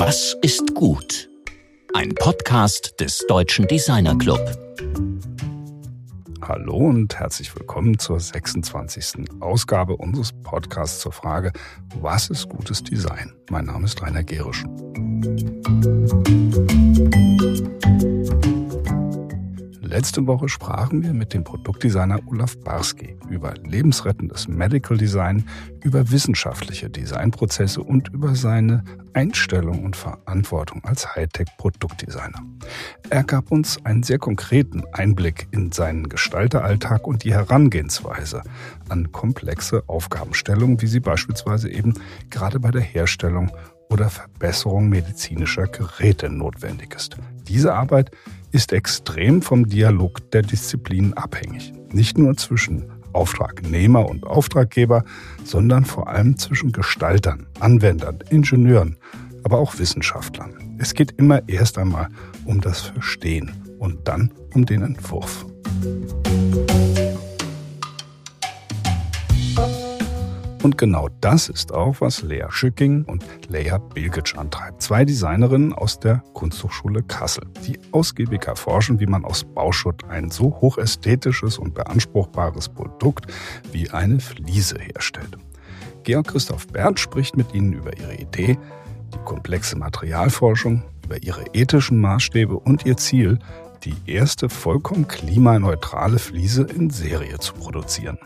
Was ist gut? Ein Podcast des Deutschen Designer Club. Hallo und herzlich willkommen zur 26. Ausgabe unseres Podcasts zur Frage, was ist gutes Design? Mein Name ist Rainer Gerisch. Letzte Woche sprachen wir mit dem Produktdesigner Olaf Barski über lebensrettendes Medical Design, über wissenschaftliche Designprozesse und über seine Einstellung und Verantwortung als Hightech-Produktdesigner. Er gab uns einen sehr konkreten Einblick in seinen Gestalteralltag und die Herangehensweise an komplexe Aufgabenstellungen, wie sie beispielsweise eben gerade bei der Herstellung oder Verbesserung medizinischer Geräte notwendig ist. Diese Arbeit ist extrem vom Dialog der Disziplinen abhängig. Nicht nur zwischen Auftragnehmer und Auftraggeber, sondern vor allem zwischen Gestaltern, Anwendern, Ingenieuren, aber auch Wissenschaftlern. Es geht immer erst einmal um das Verstehen und dann um den Entwurf. Und genau das ist auch, was Lea Schücking und Lea Bilgic antreibt. Zwei Designerinnen aus der Kunsthochschule Kassel, die ausgiebig erforschen, wie man aus Bauschutt ein so hochästhetisches und beanspruchbares Produkt wie eine Fliese herstellt. Georg Christoph Berndt spricht mit ihnen über ihre Idee, die komplexe Materialforschung, über ihre ethischen Maßstäbe und ihr Ziel, die erste vollkommen klimaneutrale Fliese in Serie zu produzieren.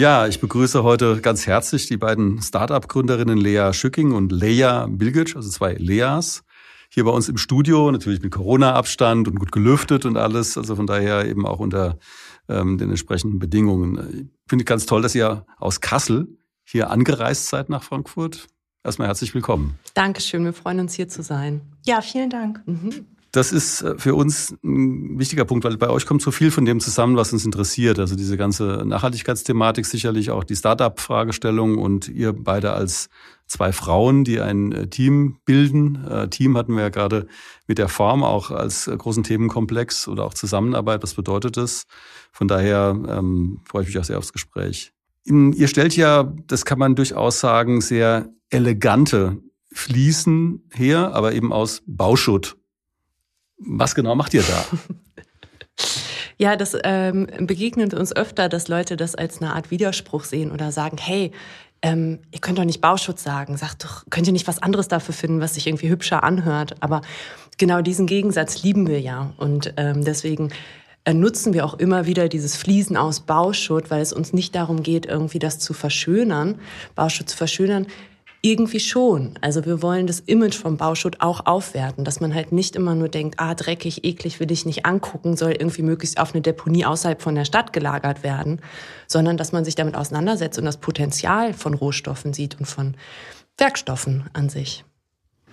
Ja, ich begrüße heute ganz herzlich die beiden Startup-Gründerinnen Lea Schücking und Lea Bilgic, also zwei Leas, hier bei uns im Studio, natürlich mit Corona-Abstand und gut gelüftet und alles, also von daher eben auch unter ähm, den entsprechenden Bedingungen. Ich finde ganz toll, dass ihr aus Kassel hier angereist seid nach Frankfurt. Erstmal herzlich willkommen. Dankeschön, wir freuen uns hier zu sein. Ja, vielen Dank. Mhm. Das ist äh, für uns ein wichtiger Punkt, weil bei euch kommt so viel von dem zusammen, was uns interessiert. Also diese ganze Nachhaltigkeitsthematik, sicherlich auch die Startup-Fragestellung und ihr beide als zwei Frauen, die ein äh, Team bilden. Äh, Team hatten wir ja gerade mit der Form auch als großen Themenkomplex oder auch Zusammenarbeit. Was bedeutet das? Von daher ähm, freue ich mich auch sehr aufs Gespräch. Ihr stellt ja, das kann man durchaus sagen, sehr elegante Fliesen her, aber eben aus Bauschutt. Was genau macht ihr da? Ja, das ähm, begegnet uns öfter, dass Leute das als eine Art Widerspruch sehen oder sagen, hey, ähm, ihr könnt doch nicht Bauschutz sagen, sagt doch, könnt ihr nicht was anderes dafür finden, was sich irgendwie hübscher anhört. Aber genau diesen Gegensatz lieben wir ja. Und ähm, deswegen äh, nutzen wir auch immer wieder dieses Fließen aus Bauschutt, weil es uns nicht darum geht, irgendwie das zu verschönern, Bauschutt zu verschönern. Irgendwie schon. Also wir wollen das Image vom Bauschutt auch aufwerten, dass man halt nicht immer nur denkt, ah, dreckig, eklig, will ich nicht angucken, soll irgendwie möglichst auf eine Deponie außerhalb von der Stadt gelagert werden, sondern dass man sich damit auseinandersetzt und das Potenzial von Rohstoffen sieht und von Werkstoffen an sich.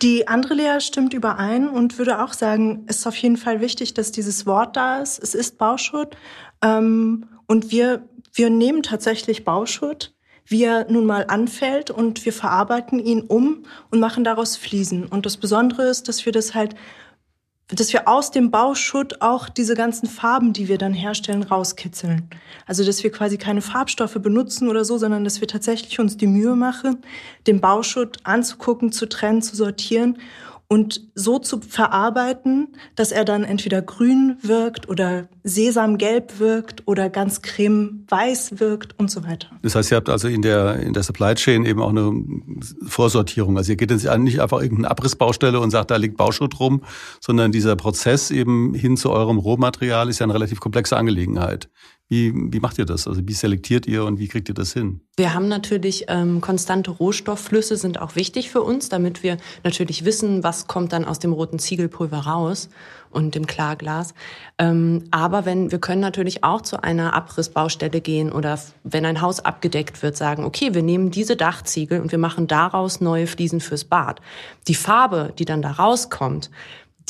Die andere Lehre stimmt überein und würde auch sagen, es ist auf jeden Fall wichtig, dass dieses Wort da ist. Es ist Bauschutt. Ähm, und wir, wir nehmen tatsächlich Bauschutt wie er nun mal anfällt und wir verarbeiten ihn um und machen daraus Fliesen. Und das Besondere ist, dass wir das halt, dass wir aus dem Bauschutt auch diese ganzen Farben, die wir dann herstellen, rauskitzeln. Also, dass wir quasi keine Farbstoffe benutzen oder so, sondern dass wir tatsächlich uns die Mühe machen, den Bauschutt anzugucken, zu trennen, zu sortieren und so zu verarbeiten, dass er dann entweder grün wirkt oder sesamgelb wirkt oder ganz cremeweiß wirkt und so weiter. Das heißt, ihr habt also in der, in der Supply Chain eben auch eine Vorsortierung. Also ihr geht jetzt nicht einfach irgendeine Abrissbaustelle und sagt, da liegt Bauschutt rum, sondern dieser Prozess eben hin zu eurem Rohmaterial ist ja eine relativ komplexe Angelegenheit. Wie, wie macht ihr das? Also wie selektiert ihr und wie kriegt ihr das hin? Wir haben natürlich ähm, konstante Rohstoffflüsse sind auch wichtig für uns, damit wir natürlich wissen, was kommt dann aus dem roten Ziegelpulver raus und dem Klarglas. Ähm, aber wenn wir können natürlich auch zu einer Abrissbaustelle gehen oder wenn ein Haus abgedeckt wird, sagen, okay, wir nehmen diese Dachziegel und wir machen daraus neue Fliesen fürs Bad. Die Farbe, die dann da rauskommt,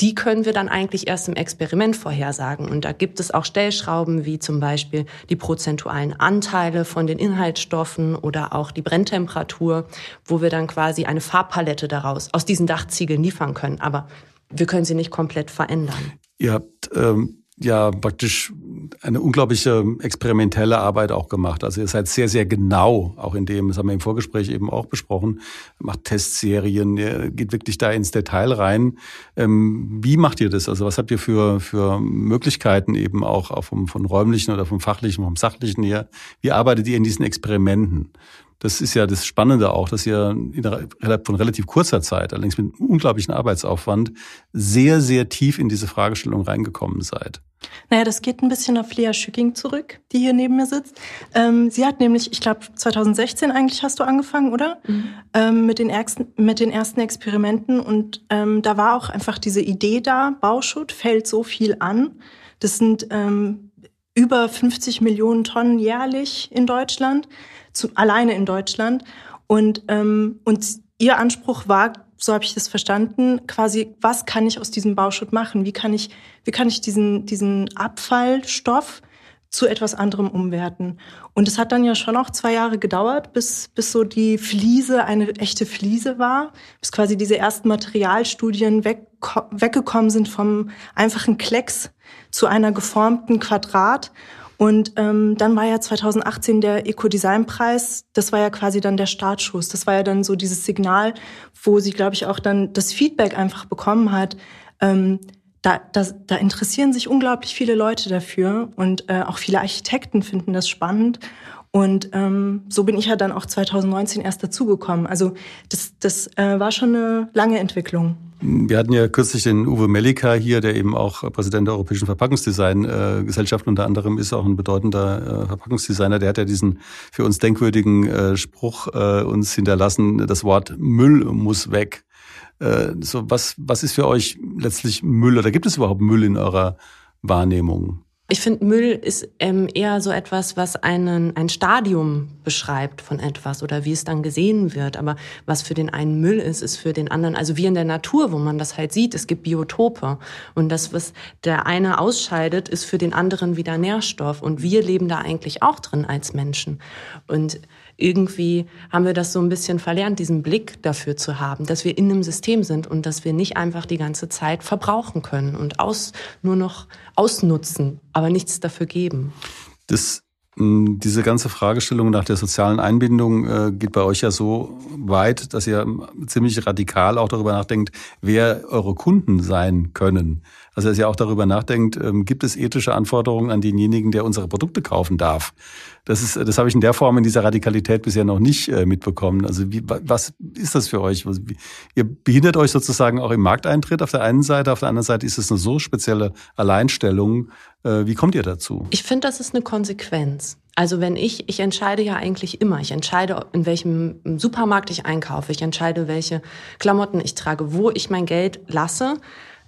die können wir dann eigentlich erst im Experiment vorhersagen. Und da gibt es auch Stellschrauben wie zum Beispiel die prozentualen Anteile von den Inhaltsstoffen oder auch die Brenntemperatur, wo wir dann quasi eine Farbpalette daraus aus diesen Dachziegeln liefern können. Aber wir können sie nicht komplett verändern. Ihr habt ähm ja praktisch eine unglaubliche experimentelle Arbeit auch gemacht. Also ihr seid sehr, sehr genau, auch in dem, das haben wir im Vorgespräch eben auch besprochen, macht Testserien, ihr geht wirklich da ins Detail rein. Ähm, wie macht ihr das? Also was habt ihr für, für Möglichkeiten eben auch, auch vom, von räumlichen oder vom fachlichen, vom sachlichen her? Wie arbeitet ihr in diesen Experimenten? Das ist ja das Spannende auch, dass ihr innerhalb von relativ kurzer Zeit, allerdings mit einem unglaublichen Arbeitsaufwand, sehr, sehr tief in diese Fragestellung reingekommen seid. Naja, das geht ein bisschen auf Lea Schücking zurück, die hier neben mir sitzt. Ähm, sie hat nämlich, ich glaube, 2016 eigentlich hast du angefangen, oder? Mhm. Ähm, mit, den ersten, mit den ersten Experimenten. Und ähm, da war auch einfach diese Idee da, Bauschutt fällt so viel an. Das sind ähm, über 50 Millionen Tonnen jährlich in Deutschland zu, alleine in Deutschland. Und, ähm, und ihr Anspruch war, so habe ich das verstanden, quasi, was kann ich aus diesem Bauschutt machen? Wie kann ich, wie kann ich diesen, diesen Abfallstoff zu etwas anderem umwerten? Und es hat dann ja schon auch zwei Jahre gedauert, bis, bis so die Fliese eine echte Fliese war, bis quasi diese ersten Materialstudien weg, weggekommen sind vom einfachen Klecks zu einer geformten Quadrat. Und ähm, dann war ja 2018 der Eco-Design-Preis, das war ja quasi dann der Startschuss. Das war ja dann so dieses Signal, wo sie, glaube ich, auch dann das Feedback einfach bekommen hat. Ähm, da, da, da interessieren sich unglaublich viele Leute dafür und äh, auch viele Architekten finden das spannend. Und ähm, so bin ich ja dann auch 2019 erst dazugekommen. Also das, das äh, war schon eine lange Entwicklung. Wir hatten ja kürzlich den Uwe Melika hier, der eben auch Präsident der Europäischen Verpackungsdesign-Gesellschaft unter anderem ist, auch ein bedeutender äh, Verpackungsdesigner. Der hat ja diesen für uns denkwürdigen äh, Spruch äh, uns hinterlassen, das Wort Müll muss weg. So, was, was ist für euch letztlich Müll oder gibt es überhaupt Müll in eurer Wahrnehmung? Ich finde, Müll ist ähm, eher so etwas, was einen, ein Stadium beschreibt von etwas oder wie es dann gesehen wird. Aber was für den einen Müll ist, ist für den anderen, also wie in der Natur, wo man das halt sieht, es gibt Biotope. Und das, was der eine ausscheidet, ist für den anderen wieder Nährstoff. Und wir leben da eigentlich auch drin als Menschen. Und irgendwie haben wir das so ein bisschen verlernt, diesen Blick dafür zu haben, dass wir in einem System sind und dass wir nicht einfach die ganze Zeit verbrauchen können und aus, nur noch ausnutzen, aber nichts dafür geben. Das diese ganze Fragestellung nach der sozialen Einbindung äh, geht bei euch ja so weit, dass ihr ziemlich radikal auch darüber nachdenkt, wer eure Kunden sein können. Also dass ihr auch darüber nachdenkt, ähm, gibt es ethische Anforderungen an denjenigen, der unsere Produkte kaufen darf? Das ist, das habe ich in der Form in dieser Radikalität bisher noch nicht äh, mitbekommen. Also wie, was ist das für euch? Ihr behindert euch sozusagen auch im Markteintritt auf der einen Seite, auf der anderen Seite ist es eine so spezielle Alleinstellung. Äh, wie kommt ihr dazu? Ich finde, das ist eine Konsequenz. Also wenn ich, ich entscheide ja eigentlich immer. Ich entscheide, in welchem Supermarkt ich einkaufe. Ich entscheide, welche Klamotten ich trage, wo ich mein Geld lasse.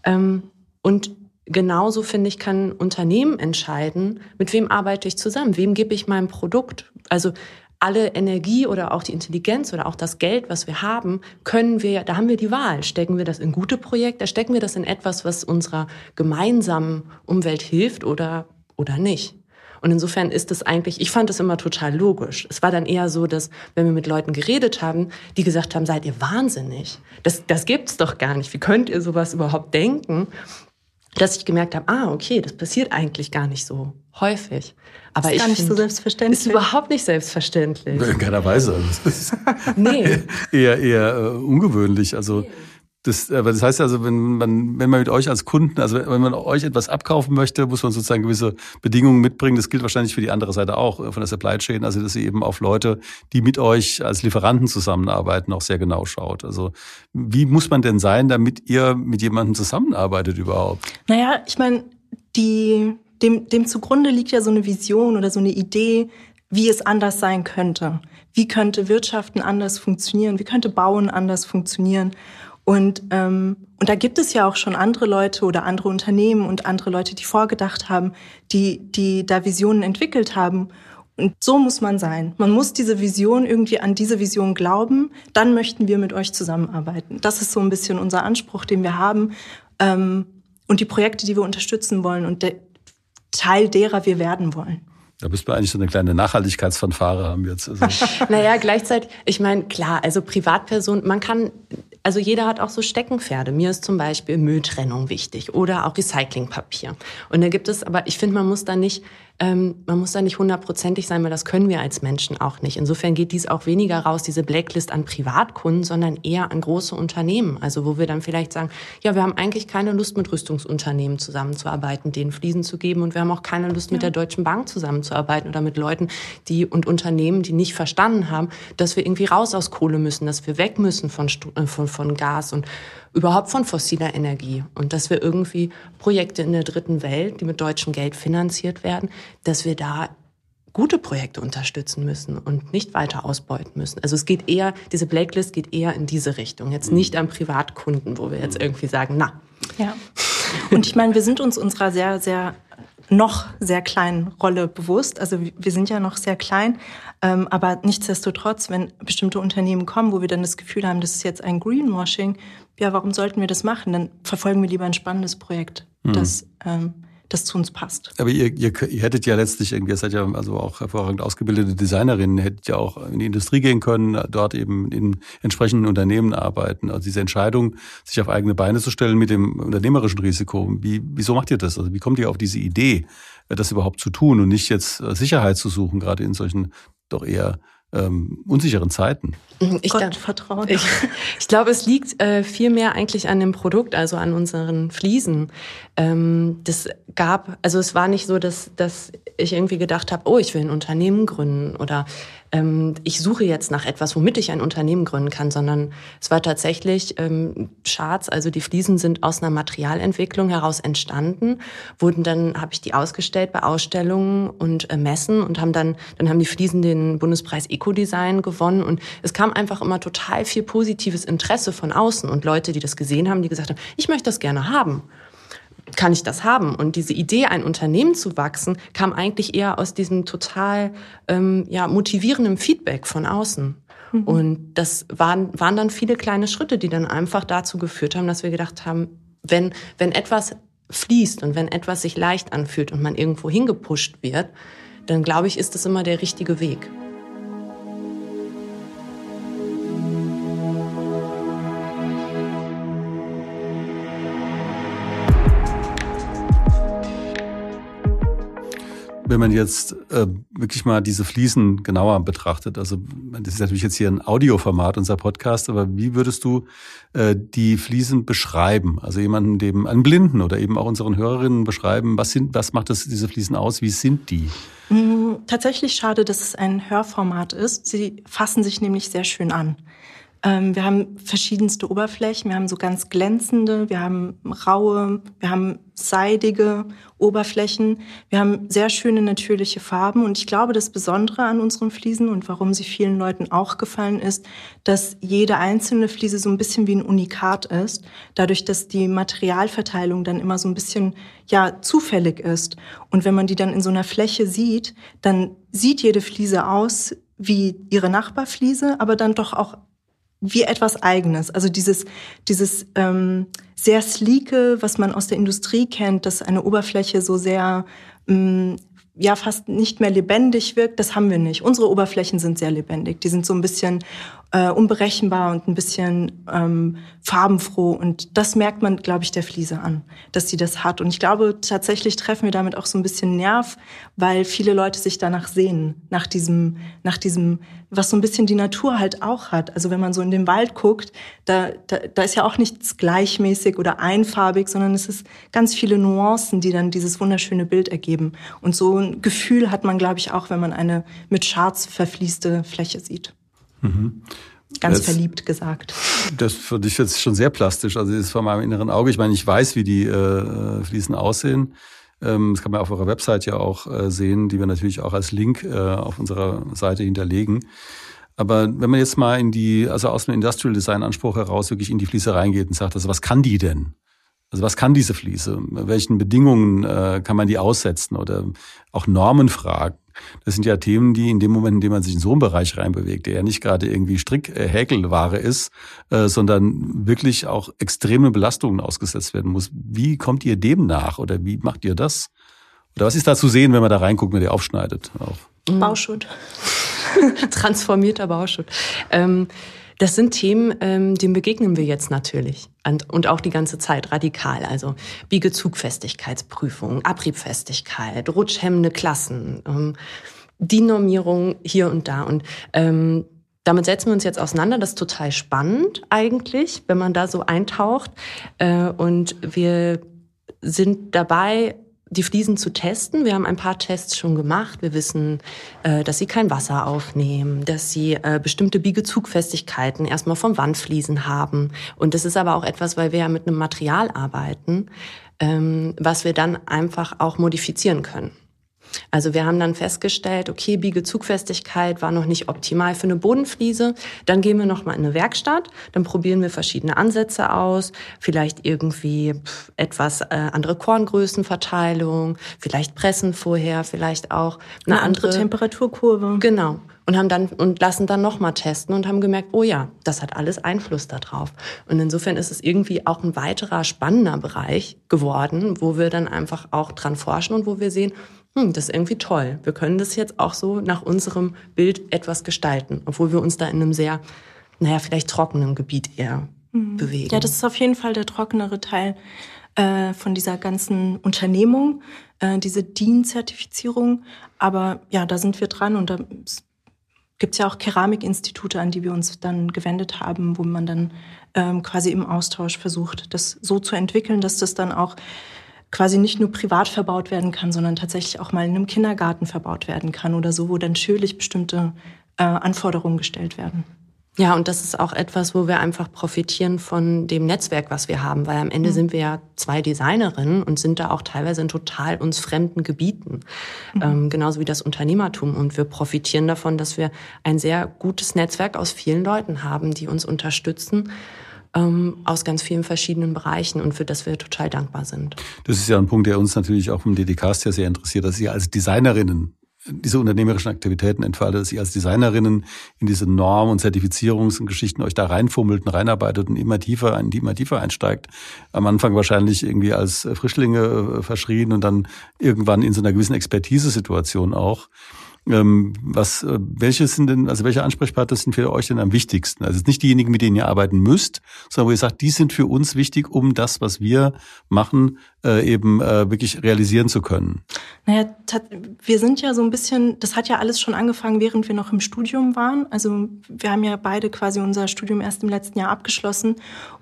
Ähm, und genauso finde ich, kann Unternehmen entscheiden, mit wem arbeite ich zusammen, wem gebe ich mein Produkt. Also alle Energie oder auch die Intelligenz oder auch das Geld, was wir haben, können wir, da haben wir die Wahl. Stecken wir das in gute Projekte, stecken wir das in etwas, was unserer gemeinsamen Umwelt hilft oder, oder nicht. Und insofern ist es eigentlich, ich fand es immer total logisch. Es war dann eher so, dass, wenn wir mit Leuten geredet haben, die gesagt haben, seid ihr wahnsinnig? Das, das gibt's doch gar nicht. Wie könnt ihr sowas überhaupt denken? Dass ich gemerkt habe, ah, okay, das passiert eigentlich gar nicht so häufig. Aber ist ich gar nicht so selbstverständlich. Ist überhaupt nicht selbstverständlich. In keiner Weise. nee. eher eher äh, ungewöhnlich. Also das, aber das heißt also, wenn man, wenn man mit euch als Kunden, also wenn man euch etwas abkaufen möchte, muss man sozusagen gewisse Bedingungen mitbringen. Das gilt wahrscheinlich für die andere Seite auch äh, von der Supply Chain, also dass ihr eben auf Leute, die mit euch als Lieferanten zusammenarbeiten, auch sehr genau schaut. Also wie muss man denn sein, damit ihr mit jemandem zusammenarbeitet überhaupt? Naja, ich meine, die, dem, dem zugrunde liegt ja so eine Vision oder so eine Idee, wie es anders sein könnte. Wie könnte Wirtschaften anders funktionieren? Wie könnte Bauen anders funktionieren? Und, ähm, und da gibt es ja auch schon andere Leute oder andere Unternehmen und andere Leute, die vorgedacht haben, die, die da Visionen entwickelt haben. Und so muss man sein. Man muss diese Vision irgendwie an diese Vision glauben. Dann möchten wir mit euch zusammenarbeiten. Das ist so ein bisschen unser Anspruch, den wir haben. Ähm, und die Projekte, die wir unterstützen wollen und der Teil derer wir werden wollen. Da müssen wir eigentlich so eine kleine Nachhaltigkeitsfanfare haben jetzt. Also. naja, gleichzeitig, ich meine, klar, also Privatperson, man kann also jeder hat auch so Steckenpferde. Mir ist zum Beispiel Mülltrennung wichtig oder auch Recyclingpapier. Und da gibt es, aber ich finde, man muss da nicht ähm, man muss da nicht hundertprozentig sein, weil das können wir als Menschen auch nicht. Insofern geht dies auch weniger raus, diese Blacklist an Privatkunden, sondern eher an große Unternehmen. Also wo wir dann vielleicht sagen, ja, wir haben eigentlich keine Lust, mit Rüstungsunternehmen zusammenzuarbeiten, denen Fliesen zu geben und wir haben auch keine Lust, mit der Deutschen Bank zusammenzuarbeiten oder mit Leuten, die und Unternehmen, die nicht verstanden haben, dass wir irgendwie raus aus Kohle müssen, dass wir weg müssen von, äh, von, von Gas und überhaupt von fossiler Energie und dass wir irgendwie Projekte in der dritten Welt, die mit deutschem Geld finanziert werden, dass wir da gute Projekte unterstützen müssen und nicht weiter ausbeuten müssen. Also es geht eher, diese Blacklist geht eher in diese Richtung. Jetzt nicht an Privatkunden, wo wir jetzt irgendwie sagen, na. Ja. Und ich meine, wir sind uns unserer sehr, sehr noch sehr kleinen Rolle bewusst. Also wir sind ja noch sehr klein, ähm, aber nichtsdestotrotz, wenn bestimmte Unternehmen kommen, wo wir dann das Gefühl haben, das ist jetzt ein Greenwashing, ja, warum sollten wir das machen? Dann verfolgen wir lieber ein spannendes Projekt, mhm. das, ähm, das zu uns passt. Aber ihr, ihr, ihr hättet ja letztlich irgendwie, ihr seid ja also auch hervorragend ausgebildete Designerinnen, hättet ja auch in die Industrie gehen können, dort eben in entsprechenden Unternehmen arbeiten. Also diese Entscheidung, sich auf eigene Beine zu stellen mit dem unternehmerischen Risiko, wie, wieso macht ihr das? Also wie kommt ihr auf diese Idee, das überhaupt zu tun und nicht jetzt Sicherheit zu suchen, gerade in solchen doch eher ähm, unsicheren Zeiten. Ich Gott, Vertrauen. Ich, ich glaube, es liegt äh, viel mehr eigentlich an dem Produkt, also an unseren Fliesen. Ähm, das gab, also es war nicht so, dass, dass ich irgendwie gedacht habe, oh, ich will ein Unternehmen gründen oder ähm, ich suche jetzt nach etwas, womit ich ein Unternehmen gründen kann, sondern es war tatsächlich ähm, Charts, also die Fliesen sind aus einer Materialentwicklung heraus entstanden, wurden dann, habe ich die ausgestellt bei Ausstellungen und äh, Messen und haben dann, dann haben die Fliesen den Bundespreis Ecodesign gewonnen und es kam einfach immer total viel positives Interesse von außen und Leute, die das gesehen haben, die gesagt haben, ich möchte das gerne haben kann ich das haben? Und diese Idee, ein Unternehmen zu wachsen, kam eigentlich eher aus diesem total ähm, ja, motivierenden Feedback von außen. Mhm. Und das waren, waren dann viele kleine Schritte, die dann einfach dazu geführt haben, dass wir gedacht haben, wenn, wenn etwas fließt und wenn etwas sich leicht anfühlt und man irgendwo hingepusht wird, dann glaube ich, ist das immer der richtige Weg. Wenn man jetzt äh, wirklich mal diese Fliesen genauer betrachtet, also das ist natürlich jetzt hier ein Audioformat, unser Podcast, aber wie würdest du äh, die Fliesen beschreiben? Also jemanden, dem einen Blinden oder eben auch unseren Hörerinnen beschreiben, was sind, was macht das, diese Fliesen aus? Wie sind die? Mm, tatsächlich schade, dass es ein Hörformat ist. Sie fassen sich nämlich sehr schön an. Ähm, wir haben verschiedenste Oberflächen. Wir haben so ganz glänzende, wir haben raue, wir haben seidige Oberflächen. Wir haben sehr schöne natürliche Farben. Und ich glaube, das Besondere an unseren Fliesen und warum sie vielen Leuten auch gefallen ist, dass jede einzelne Fliese so ein bisschen wie ein Unikat ist. Dadurch, dass die Materialverteilung dann immer so ein bisschen, ja, zufällig ist. Und wenn man die dann in so einer Fläche sieht, dann sieht jede Fliese aus wie ihre Nachbarfliese, aber dann doch auch wie etwas Eigenes. Also dieses, dieses ähm, sehr sleeke, was man aus der Industrie kennt, dass eine Oberfläche so sehr ähm, ja fast nicht mehr lebendig wirkt, das haben wir nicht. Unsere Oberflächen sind sehr lebendig. Die sind so ein bisschen äh, unberechenbar und ein bisschen ähm, farbenfroh. Und das merkt man, glaube ich, der Fliese an, dass sie das hat. Und ich glaube, tatsächlich treffen wir damit auch so ein bisschen Nerv, weil viele Leute sich danach sehen, nach diesem, nach diesem, was so ein bisschen die Natur halt auch hat. Also wenn man so in den Wald guckt, da, da, da ist ja auch nichts gleichmäßig oder einfarbig, sondern es ist ganz viele Nuancen, die dann dieses wunderschöne Bild ergeben. Und so ein Gefühl hat man, glaube ich, auch, wenn man eine mit Charts verfließte Fläche sieht. Mhm. Ganz das, verliebt gesagt. Das für dich jetzt schon sehr plastisch. Also das ist vor meinem inneren Auge. Ich meine, ich weiß, wie die äh, Fliesen aussehen. Ähm, das kann man auf eurer Website ja auch äh, sehen, die wir natürlich auch als Link äh, auf unserer Seite hinterlegen. Aber wenn man jetzt mal in die, also aus dem Industrial Design Anspruch heraus wirklich in die Fliese reingeht und sagt, also was kann die denn? Also was kann diese Fliese? Welchen Bedingungen äh, kann man die aussetzen? Oder auch Normen fragen. Das sind ja Themen, die in dem Moment, in dem man sich in so einen Bereich reinbewegt, der ja nicht gerade irgendwie Strick-Häkelware ist, äh, sondern wirklich auch extreme Belastungen ausgesetzt werden muss. Wie kommt ihr dem nach oder wie macht ihr das? Oder was ist da zu sehen, wenn man da reinguckt, wenn ihr aufschneidet? Auch? Bauschutt. Transformierter Bauschutt. Ähm, Das sind Themen, ähm, denen begegnen wir jetzt natürlich und, und auch die ganze Zeit radikal. Also Biegezugfestigkeitsprüfung, Abriebfestigkeit, rutschhemmende Klassen, ähm, die Normierung hier und da. Und ähm, damit setzen wir uns jetzt auseinander. Das ist total spannend eigentlich, wenn man da so eintaucht. Äh, und wir sind dabei, die Fliesen zu testen. Wir haben ein paar Tests schon gemacht. Wir wissen, äh, dass sie kein Wasser aufnehmen, dass sie äh, bestimmte Biegezugfestigkeiten erstmal vom Wandfliesen haben. Und das ist aber auch etwas, weil wir ja mit einem Material arbeiten, ähm, was wir dann einfach auch modifizieren können. Also wir haben dann festgestellt, okay, Biegezugfestigkeit war noch nicht optimal für eine Bodenfliese. Dann gehen wir nochmal in eine Werkstatt, dann probieren wir verschiedene Ansätze aus, vielleicht irgendwie etwas äh, andere Korngrößenverteilung, vielleicht pressen vorher, vielleicht auch eine, eine andere, andere Temperaturkurve. Genau und haben dann und lassen dann nochmal testen und haben gemerkt, oh ja, das hat alles Einfluss darauf. Und insofern ist es irgendwie auch ein weiterer spannender Bereich geworden, wo wir dann einfach auch dran forschen und wo wir sehen, hm, das ist irgendwie toll. Wir können das jetzt auch so nach unserem Bild etwas gestalten, obwohl wir uns da in einem sehr, naja, vielleicht trockenen Gebiet eher mhm. bewegen. Ja, das ist auf jeden Fall der trockenere Teil äh, von dieser ganzen Unternehmung, äh, diese DIN-Zertifizierung. Aber ja, da sind wir dran und da gibt es ja auch Keramikinstitute, an die wir uns dann gewendet haben, wo man dann ähm, quasi im Austausch versucht, das so zu entwickeln, dass das dann auch quasi nicht nur privat verbaut werden kann, sondern tatsächlich auch mal in einem Kindergarten verbaut werden kann oder so, wo dann schürlich bestimmte äh, Anforderungen gestellt werden. Ja, und das ist auch etwas, wo wir einfach profitieren von dem Netzwerk, was wir haben, weil am Ende mhm. sind wir ja zwei Designerinnen und sind da auch teilweise in total uns fremden Gebieten, mhm. ähm, genauso wie das Unternehmertum. Und wir profitieren davon, dass wir ein sehr gutes Netzwerk aus vielen Leuten haben, die uns unterstützen ähm, aus ganz vielen verschiedenen Bereichen und für das wir total dankbar sind. Das ist ja ein Punkt, der uns natürlich auch im DDCast ja sehr interessiert, dass ihr als Designerinnen diese unternehmerischen Aktivitäten entfaltet, dass ihr als Designerinnen in diese Norm- und Zertifizierungs- und Geschichten euch da reinfummelt und reinarbeitet und immer tiefer, in die immer tiefer einsteigt. Am Anfang wahrscheinlich irgendwie als Frischlinge äh, verschrien und dann irgendwann in so einer gewissen Expertisesituation auch. Ähm, was, äh, welche sind denn, also welche Ansprechpartner sind für euch denn am wichtigsten? Also nicht diejenigen, mit denen ihr arbeiten müsst, sondern wo ihr sagt, die sind für uns wichtig, um das, was wir machen, äh, eben äh, wirklich realisieren zu können. Naja, wir sind ja so ein bisschen, das hat ja alles schon angefangen, während wir noch im Studium waren. Also wir haben ja beide quasi unser Studium erst im letzten Jahr abgeschlossen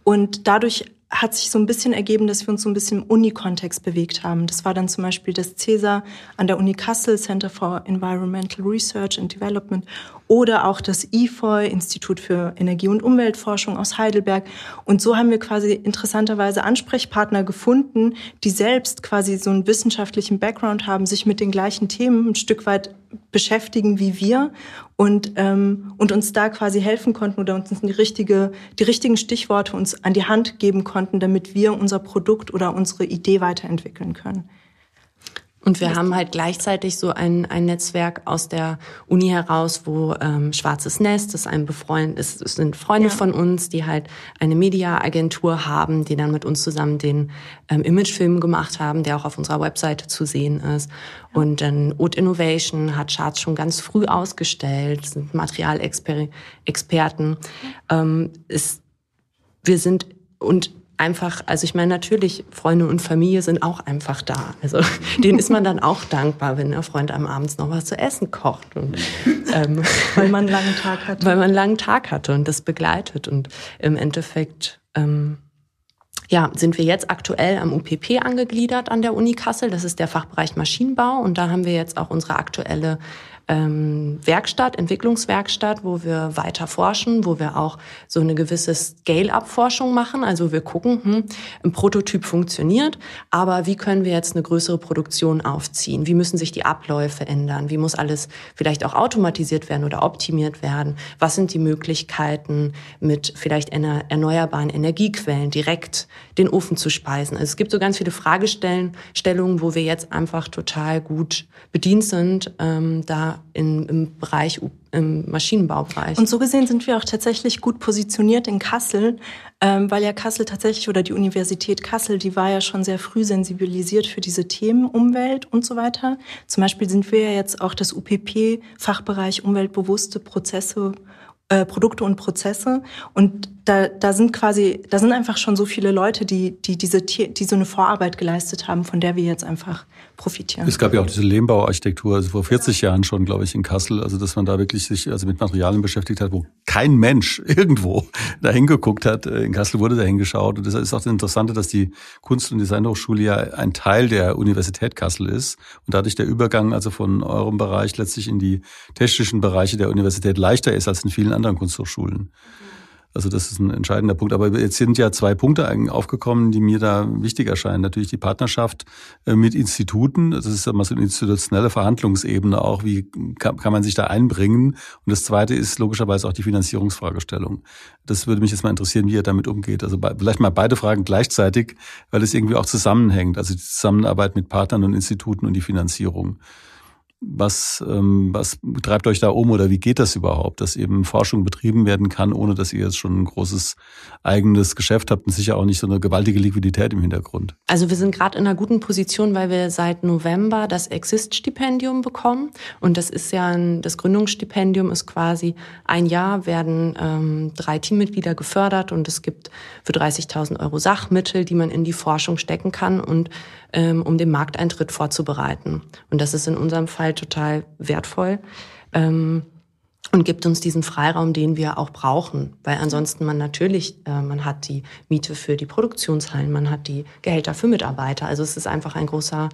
und dadurch hat sich so ein bisschen ergeben, dass wir uns so ein bisschen im Uni-Kontext bewegt haben. Das war dann zum Beispiel das CESA an der Uni Kassel, Center for Environmental Research and Development, oder auch das IFOI, Institut für Energie- und Umweltforschung aus Heidelberg. Und so haben wir quasi interessanterweise Ansprechpartner gefunden, die selbst quasi so einen wissenschaftlichen Background haben, sich mit den gleichen Themen ein Stück weit beschäftigen wie wir und, ähm, und uns da quasi helfen konnten oder uns die, richtige, die richtigen Stichworte uns an die Hand geben konnten, damit wir unser Produkt oder unsere Idee weiterentwickeln können. Und wir haben halt gleichzeitig so ein, ein Netzwerk aus der Uni heraus, wo ähm, Schwarzes Nest, das ist ein Befreund, es, sind Freunde ja. von uns, die halt eine Mediaagentur haben, die dann mit uns zusammen den ähm, Imagefilm gemacht haben, der auch auf unserer Webseite zu sehen ist. Ja. Und dann Oat Innovation hat Charts schon ganz früh ausgestellt, sind Materialexperten. Ja. Ähm, ist, wir sind und einfach, also ich meine, natürlich, Freunde und Familie sind auch einfach da. Also denen ist man dann auch dankbar, wenn der Freund am Abends noch was zu essen kocht. Und, ähm, weil man einen langen Tag hatte. Weil man einen langen Tag hatte und das begleitet. Und im Endeffekt ähm, ja, sind wir jetzt aktuell am UPP angegliedert an der Uni Kassel. Das ist der Fachbereich Maschinenbau. Und da haben wir jetzt auch unsere aktuelle ähm, Werkstatt, Entwicklungswerkstatt, wo wir weiter forschen, wo wir auch so eine gewisse Scale-up-Forschung machen. Also wir gucken, hm, ein Prototyp funktioniert, aber wie können wir jetzt eine größere Produktion aufziehen? Wie müssen sich die Abläufe ändern? Wie muss alles vielleicht auch automatisiert werden oder optimiert werden? Was sind die Möglichkeiten, mit vielleicht erneuerbaren Energiequellen direkt den Ofen zu speisen? Also es gibt so ganz viele Fragestellungen, wo wir jetzt einfach total gut bedient sind, ähm, da in, im Bereich, im Maschinenbaubereich. Und so gesehen sind wir auch tatsächlich gut positioniert in Kassel, ähm, weil ja Kassel tatsächlich oder die Universität Kassel, die war ja schon sehr früh sensibilisiert für diese Themen Umwelt und so weiter. Zum Beispiel sind wir ja jetzt auch das UPP, Fachbereich umweltbewusste Prozesse äh, Produkte und Prozesse. Und da, da sind quasi, da sind einfach schon so viele Leute, die, die diese, die so eine Vorarbeit geleistet haben, von der wir jetzt einfach profitieren. Es gab ja auch diese Lehmbauarchitektur, also vor 40 Jahren schon, glaube ich, in Kassel, also dass man da wirklich sich also mit Materialien beschäftigt hat, wo kein Mensch irgendwo da hingeguckt hat. In Kassel wurde da hingeschaut. Und das ist auch das Interessante, dass die Kunst- und Designhochschule ja ein Teil der Universität Kassel ist und dadurch der Übergang also von eurem Bereich letztlich in die technischen Bereiche der Universität leichter ist als in vielen anderen Kunsthochschulen. Also das ist ein entscheidender Punkt. Aber jetzt sind ja zwei Punkte aufgekommen, die mir da wichtig erscheinen. Natürlich die Partnerschaft äh, mit Instituten. Das ist immer so eine institutionelle Verhandlungsebene auch. Wie kann, kann man sich da einbringen? Und das zweite ist logischerweise auch die Finanzierungsfragestellung. Das würde mich jetzt mal interessieren, wie ihr damit umgeht. Also vielleicht mal beide Fragen gleichzeitig, weil es irgendwie auch zusammenhängt. Also die Zusammenarbeit mit Partnern und Instituten und die Finanzierung. Was, ähm, was treibt euch da um oder wie geht das überhaupt, dass eben Forschung betrieben werden kann, ohne dass ihr jetzt schon ein großes eigenes Geschäft habt und sicher auch nicht so eine gewaltige Liquidität im Hintergrund? Also wir sind gerade in einer guten Position, weil wir seit November das Exist-Stipendium bekommen. Und das ist ja ein, das Gründungsstipendium ist quasi ein Jahr werden ähm, drei Teammitglieder gefördert und es gibt für 30.000 Euro Sachmittel, die man in die Forschung stecken kann und ähm, um den Markteintritt vorzubereiten. Und das ist in unserem Fall total wertvoll. Ähm, und gibt uns diesen Freiraum, den wir auch brauchen, weil ansonsten man natürlich, äh, man hat die Miete für die Produktionshallen, man hat die Gehälter für Mitarbeiter. Also es ist einfach ein großer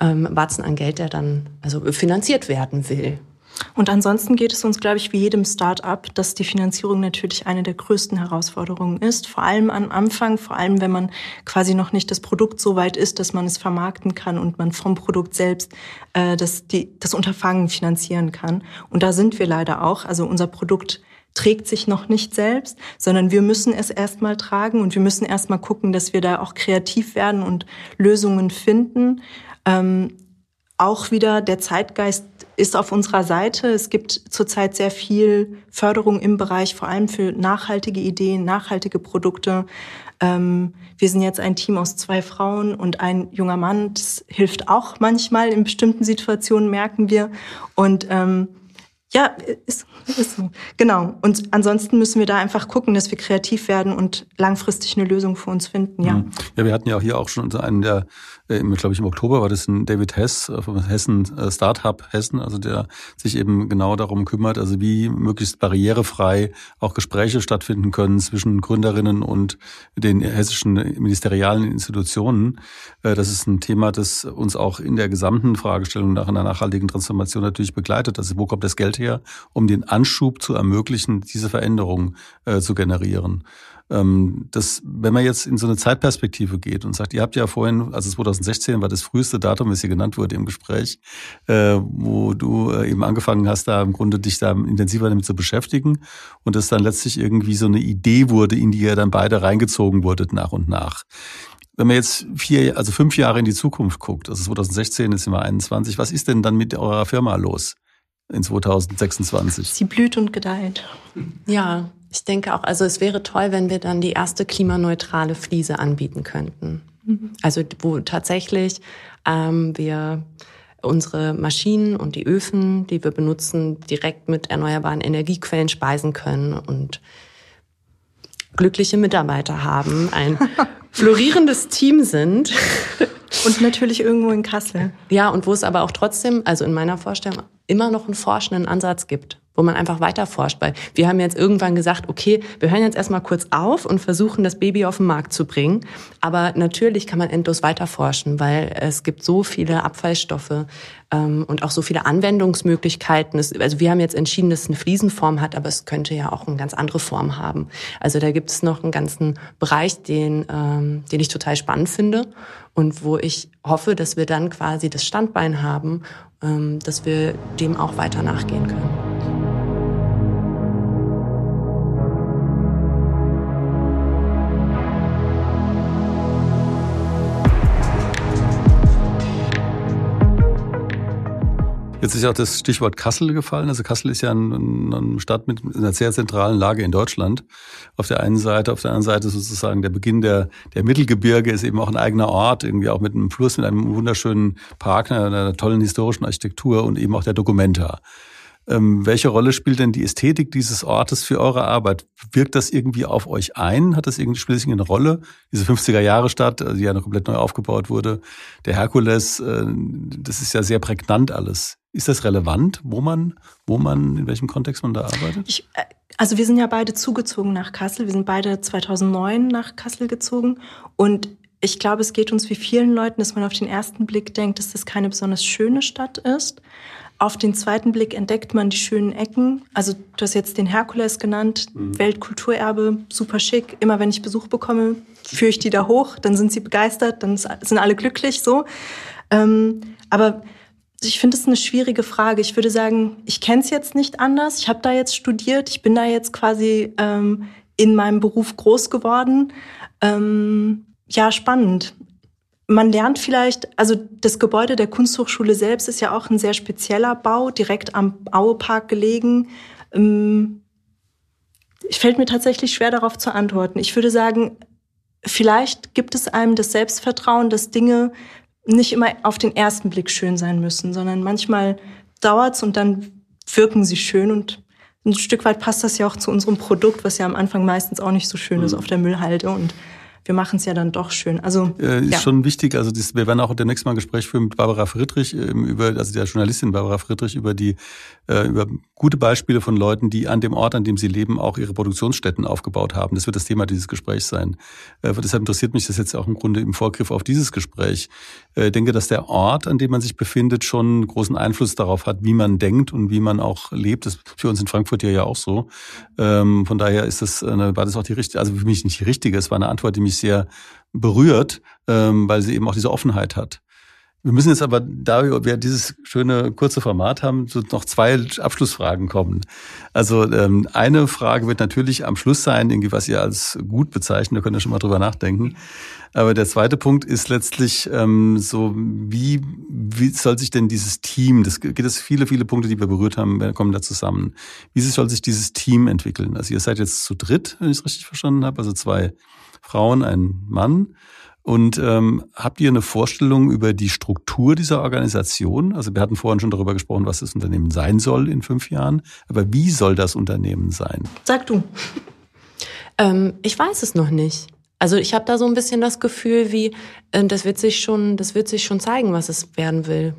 ähm, Batzen an Geld, der dann also finanziert werden will. Und ansonsten geht es uns, glaube ich, wie jedem Start-up, dass die Finanzierung natürlich eine der größten Herausforderungen ist. Vor allem am Anfang, vor allem wenn man quasi noch nicht das Produkt so weit ist, dass man es vermarkten kann und man vom Produkt selbst äh, das, die, das Unterfangen finanzieren kann. Und da sind wir leider auch. Also unser Produkt trägt sich noch nicht selbst, sondern wir müssen es erstmal tragen und wir müssen erstmal gucken, dass wir da auch kreativ werden und Lösungen finden. Ähm, auch wieder der Zeitgeist ist auf unserer Seite. Es gibt zurzeit sehr viel Förderung im Bereich, vor allem für nachhaltige Ideen, nachhaltige Produkte. Ähm, wir sind jetzt ein Team aus zwei Frauen und ein junger Mann. Das hilft auch manchmal in bestimmten Situationen, merken wir. Und ähm, ja, ist, ist so. Genau. Und ansonsten müssen wir da einfach gucken, dass wir kreativ werden und langfristig eine Lösung für uns finden. Ja. Mhm. Ja, wir hatten ja auch hier auch schon einen der äh, glaube ich im Oktober war das ein David Hess äh, vom Hessen äh, Startup Hessen, also der sich eben genau darum kümmert, also wie möglichst barrierefrei auch Gespräche stattfinden können zwischen Gründerinnen und den hessischen ministerialen Institutionen. Das ist ein Thema, das uns auch in der gesamten Fragestellung nach einer nachhaltigen Transformation natürlich begleitet. Also wo kommt das Geld her, um den Anschub zu ermöglichen, diese Veränderung zu generieren? Ähm, das, wenn man jetzt in so eine Zeitperspektive geht und sagt, ihr habt ja vorhin, also 2016 war das früheste Datum, das hier genannt wurde im Gespräch, äh, wo du äh, eben angefangen hast, da im Grunde dich da intensiver damit zu beschäftigen und das dann letztlich irgendwie so eine Idee wurde, in die ihr dann beide reingezogen wurdet nach und nach. Wenn man jetzt vier, also fünf Jahre in die Zukunft guckt, also 2016 ist immer 21, was ist denn dann mit eurer Firma los in 2026? Sie blüht und gedeiht. Ja, ich denke auch, also es wäre toll, wenn wir dann die erste klimaneutrale Fliese anbieten könnten. Mhm. Also wo tatsächlich ähm, wir unsere Maschinen und die Öfen, die wir benutzen, direkt mit erneuerbaren Energiequellen speisen können und glückliche Mitarbeiter haben, ein florierendes Team sind. Und natürlich irgendwo in Kassel. Ja, und wo es aber auch trotzdem, also in meiner Vorstellung, immer noch einen forschenden Ansatz gibt wo man einfach weiter forscht. Weil wir haben jetzt irgendwann gesagt, okay, wir hören jetzt erstmal kurz auf und versuchen, das Baby auf den Markt zu bringen. Aber natürlich kann man endlos weiter forschen, weil es gibt so viele Abfallstoffe ähm, und auch so viele Anwendungsmöglichkeiten. Es, also wir haben jetzt entschieden, dass es eine Fliesenform hat, aber es könnte ja auch eine ganz andere Form haben. Also da gibt es noch einen ganzen Bereich, den, ähm, den ich total spannend finde und wo ich hoffe, dass wir dann quasi das Standbein haben, dass wir dem auch weiter nachgehen können. Jetzt ist ja auch das Stichwort Kassel gefallen. Also Kassel ist ja eine Stadt mit einer sehr zentralen Lage in Deutschland. Auf der einen Seite, auf der anderen Seite sozusagen der Beginn der, der Mittelgebirge ist eben auch ein eigener Ort, irgendwie auch mit einem Fluss, mit einem wunderschönen Park, einer, einer tollen historischen Architektur und eben auch der Documenta. Ähm, welche Rolle spielt denn die Ästhetik dieses Ortes für eure Arbeit? Wirkt das irgendwie auf euch ein? Hat das irgendwie, spielt das eine Rolle? Diese 50er Jahre Stadt, äh, die ja noch komplett neu aufgebaut wurde, der Herkules, äh, das ist ja sehr prägnant alles. Ist das relevant, wo man, wo man, in welchem Kontext man da arbeitet? Ich, äh, also wir sind ja beide zugezogen nach Kassel. Wir sind beide 2009 nach Kassel gezogen und ich glaube, es geht uns wie vielen Leuten, dass man auf den ersten Blick denkt, dass das keine besonders schöne Stadt ist. Auf den zweiten Blick entdeckt man die schönen Ecken. Also du hast jetzt den Herkules genannt, mhm. Weltkulturerbe, super schick. Immer wenn ich Besuch bekomme, führe ich die da hoch, dann sind sie begeistert, dann sind alle glücklich so. Ähm, aber ich finde es eine schwierige Frage. Ich würde sagen, ich kenne es jetzt nicht anders. Ich habe da jetzt studiert, ich bin da jetzt quasi ähm, in meinem Beruf groß geworden. Ähm, ja, spannend. Man lernt vielleicht, also das Gebäude der Kunsthochschule selbst ist ja auch ein sehr spezieller Bau, direkt am Auepark gelegen. Ähm, fällt mir tatsächlich schwer darauf zu antworten. Ich würde sagen, vielleicht gibt es einem das Selbstvertrauen, dass Dinge nicht immer auf den ersten Blick schön sein müssen, sondern manchmal dauert's und dann wirken sie schön und ein Stück weit passt das ja auch zu unserem Produkt, was ja am Anfang meistens auch nicht so schön mhm. ist auf der Müllhalde und wir machen es ja dann doch schön. Also äh, ist ja. schon wichtig. Also das, wir werden auch demnächst mal ein Gespräch führen mit Barbara Friedrich ähm, über, also der Journalistin Barbara Friedrich über die äh, über gute Beispiele von Leuten, die an dem Ort, an dem sie leben, auch ihre Produktionsstätten aufgebaut haben. Das wird das Thema dieses Gesprächs sein. Äh, deshalb interessiert mich das jetzt auch im Grunde im Vorgriff auf dieses Gespräch. Äh, ich denke, dass der Ort, an dem man sich befindet, schon großen Einfluss darauf hat, wie man denkt und wie man auch lebt. Das ist für uns in Frankfurt hier ja auch so. Ähm, von daher ist das, eine, war das auch die richtige, also für mich nicht die richtige. Es war eine Antwort, die mich sehr berührt, ähm, weil sie eben auch diese Offenheit hat. Wir müssen jetzt aber, da wir dieses schöne kurze Format haben, noch zwei Abschlussfragen kommen. Also ähm, eine Frage wird natürlich am Schluss sein, irgendwie was ihr als gut bezeichnet, da könnt ihr schon mal drüber nachdenken. Aber der zweite Punkt ist letztlich ähm, so, wie, wie soll sich denn dieses Team, das geht es viele, viele Punkte, die wir berührt haben, kommen da zusammen. Wie soll sich dieses Team entwickeln? Also ihr seid jetzt zu dritt, wenn ich es richtig verstanden habe, also zwei Frauen, ein Mann. Und ähm, habt ihr eine Vorstellung über die Struktur dieser Organisation? Also wir hatten vorhin schon darüber gesprochen, was das Unternehmen sein soll in fünf Jahren. Aber wie soll das Unternehmen sein? Sag du. ähm, ich weiß es noch nicht. Also ich habe da so ein bisschen das Gefühl, wie äh, das wird sich schon, das wird sich schon zeigen, was es werden will.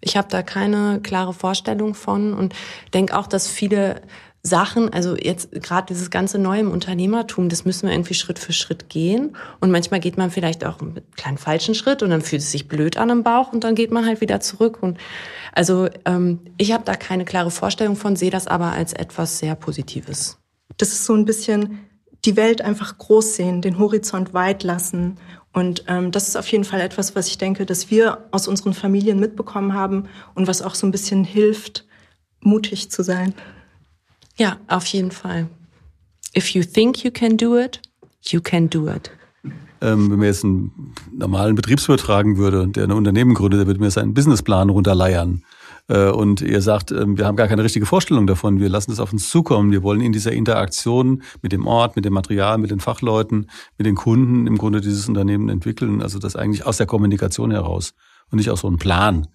Ich habe da keine klare Vorstellung von und denke auch, dass viele Sachen, also jetzt gerade dieses ganze Neue im Unternehmertum, das müssen wir irgendwie Schritt für Schritt gehen. Und manchmal geht man vielleicht auch einen kleinen falschen Schritt und dann fühlt es sich blöd an im Bauch und dann geht man halt wieder zurück. Und also ähm, ich habe da keine klare Vorstellung von, sehe das aber als etwas sehr Positives. Das ist so ein bisschen die Welt einfach groß sehen, den Horizont weit lassen. Und ähm, das ist auf jeden Fall etwas, was ich denke, dass wir aus unseren Familien mitbekommen haben und was auch so ein bisschen hilft, mutig zu sein. Ja, auf jeden Fall. If you think you can do it, you can do it. Ähm, wenn man jetzt einen normalen Betriebswirt fragen würde, der ein Unternehmen gründet, der würde mir seinen Businessplan runterleiern. Äh, und ihr sagt, ähm, wir haben gar keine richtige Vorstellung davon, wir lassen es auf uns zukommen. Wir wollen in dieser Interaktion mit dem Ort, mit dem Material, mit den Fachleuten, mit den Kunden im Grunde dieses Unternehmen entwickeln. Also das eigentlich aus der Kommunikation heraus und nicht aus so einem Plan.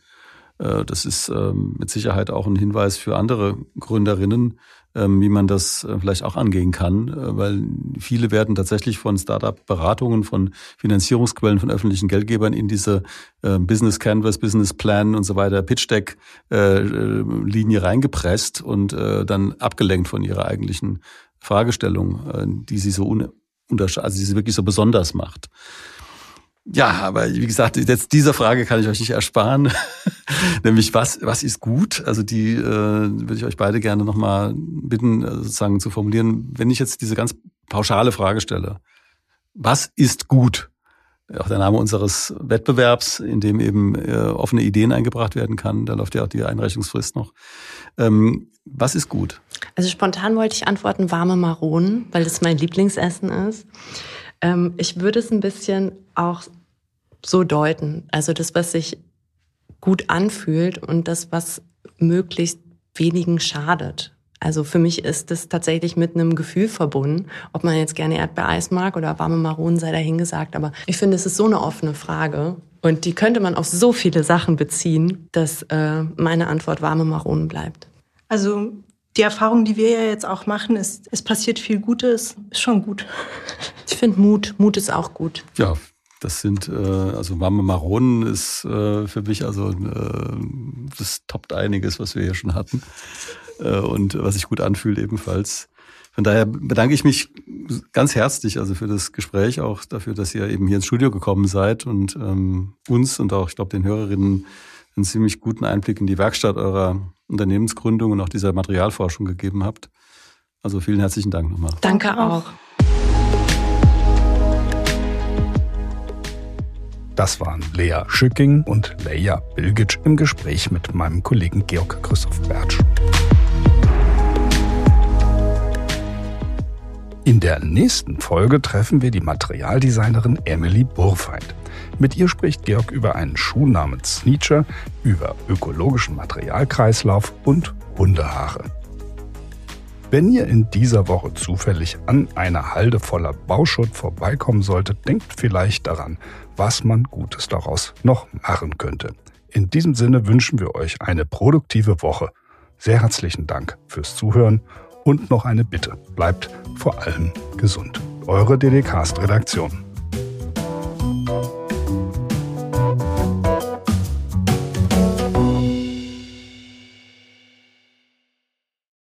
Äh, das ist ähm, mit Sicherheit auch ein Hinweis für andere Gründerinnen, wie man das äh, vielleicht auch angehen kann, äh, weil viele werden tatsächlich von Startup-Beratungen, von Finanzierungsquellen, von öffentlichen Geldgebern in diese äh, Business Canvas, Business Plan und so weiter, Pitch Deck Linie reingepresst und dann abgelenkt von ihrer eigentlichen Fragestellung, die sie so un also die sie wirklich so besonders macht. Ja, aber wie gesagt, jetzt dieser Frage kann ich euch nicht ersparen. Nämlich was, was ist gut? Also die äh, würde ich euch beide gerne nochmal bitten, äh, sozusagen zu formulieren. Wenn ich jetzt diese ganz pauschale Frage stelle, was ist gut? Auch der Name unseres Wettbewerbs, in dem eben äh, offene Ideen eingebracht werden kann. Da läuft ja auch die Einreichungsfrist noch. Ähm, was ist gut? Also spontan wollte ich antworten warme Maronen, weil das mein Lieblingsessen ist. Ähm, ich würde es ein bisschen auch so deuten. Also das, was sich gut anfühlt und das, was möglichst wenigen schadet. Also für mich ist das tatsächlich mit einem Gefühl verbunden. Ob man jetzt gerne Erdbeereis mag oder warme Maronen sei dahingesagt. Aber ich finde, es ist so eine offene Frage. Und die könnte man auf so viele Sachen beziehen, dass äh, meine Antwort warme Maronen bleibt. Also die Erfahrung, die wir ja jetzt auch machen, ist, es passiert viel Gutes, ist schon gut. Ich finde Mut, Mut ist auch gut. Ja, das sind, äh, also Mama Maronen ist äh, für mich also, äh, das toppt einiges, was wir hier schon hatten. Äh, und was sich gut anfühlt ebenfalls. Von daher bedanke ich mich ganz herzlich also für das Gespräch, auch dafür, dass ihr eben hier ins Studio gekommen seid und ähm, uns und auch, ich glaube, den Hörerinnen einen ziemlich guten Einblick in die Werkstatt eurer Unternehmensgründung und auch dieser Materialforschung gegeben habt. Also vielen herzlichen Dank nochmal. Danke auch. Das waren Lea Schücking und Leia Bilgic im Gespräch mit meinem Kollegen Georg Christoph Bertsch. In der nächsten Folge treffen wir die Materialdesignerin Emily Burfeind. Mit ihr spricht Georg über einen Schuh namens Sneacher, über ökologischen Materialkreislauf und Hundehaare. Wenn ihr in dieser Woche zufällig an einer Halde voller Bauschutt vorbeikommen solltet, denkt vielleicht daran, was man Gutes daraus noch machen könnte. In diesem Sinne wünschen wir euch eine produktive Woche. Sehr herzlichen Dank fürs Zuhören und noch eine Bitte. Bleibt vor allem gesund. Eure DDcast-Redaktion.